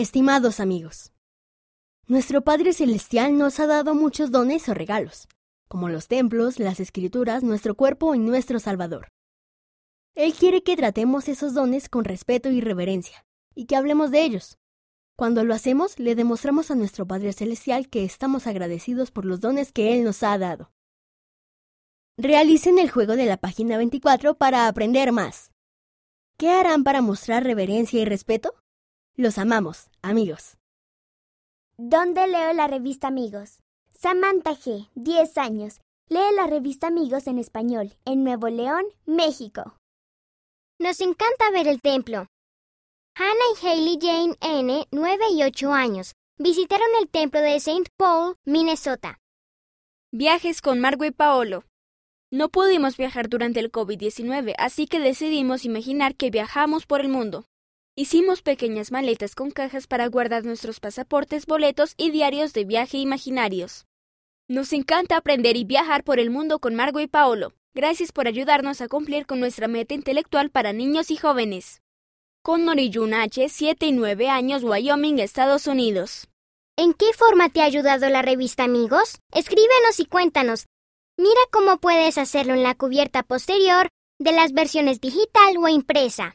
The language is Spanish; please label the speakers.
Speaker 1: Estimados amigos, nuestro Padre Celestial nos ha dado muchos dones o regalos, como los templos, las escrituras, nuestro cuerpo y nuestro Salvador. Él quiere que tratemos esos dones con respeto y reverencia, y que hablemos de ellos. Cuando lo hacemos, le demostramos a nuestro Padre Celestial que estamos agradecidos por los dones que Él nos ha dado. Realicen el juego de la página 24 para aprender más. ¿Qué harán para mostrar reverencia y respeto? Los amamos, amigos.
Speaker 2: ¿Dónde leo la revista Amigos? Samantha G., 10 años. Lee la revista Amigos en español, en Nuevo León, México.
Speaker 3: Nos encanta ver el templo. Hannah y Hailey Jane N., 9 y 8 años, visitaron el templo de St. Paul, Minnesota.
Speaker 4: Viajes con Margo y Paolo. No pudimos viajar durante el COVID-19, así que decidimos imaginar que viajamos por el mundo. Hicimos pequeñas maletas con cajas para guardar nuestros pasaportes, boletos y diarios de viaje imaginarios. Nos encanta aprender y viajar por el mundo con Margo y Paolo. Gracias por ayudarnos a cumplir con nuestra meta intelectual para niños y jóvenes. Con Noriyun H., 7 y 9 años, Wyoming, Estados Unidos.
Speaker 3: ¿En qué forma te ha ayudado la revista Amigos? Escríbenos y cuéntanos. Mira cómo puedes hacerlo en la cubierta posterior de las versiones digital o impresa.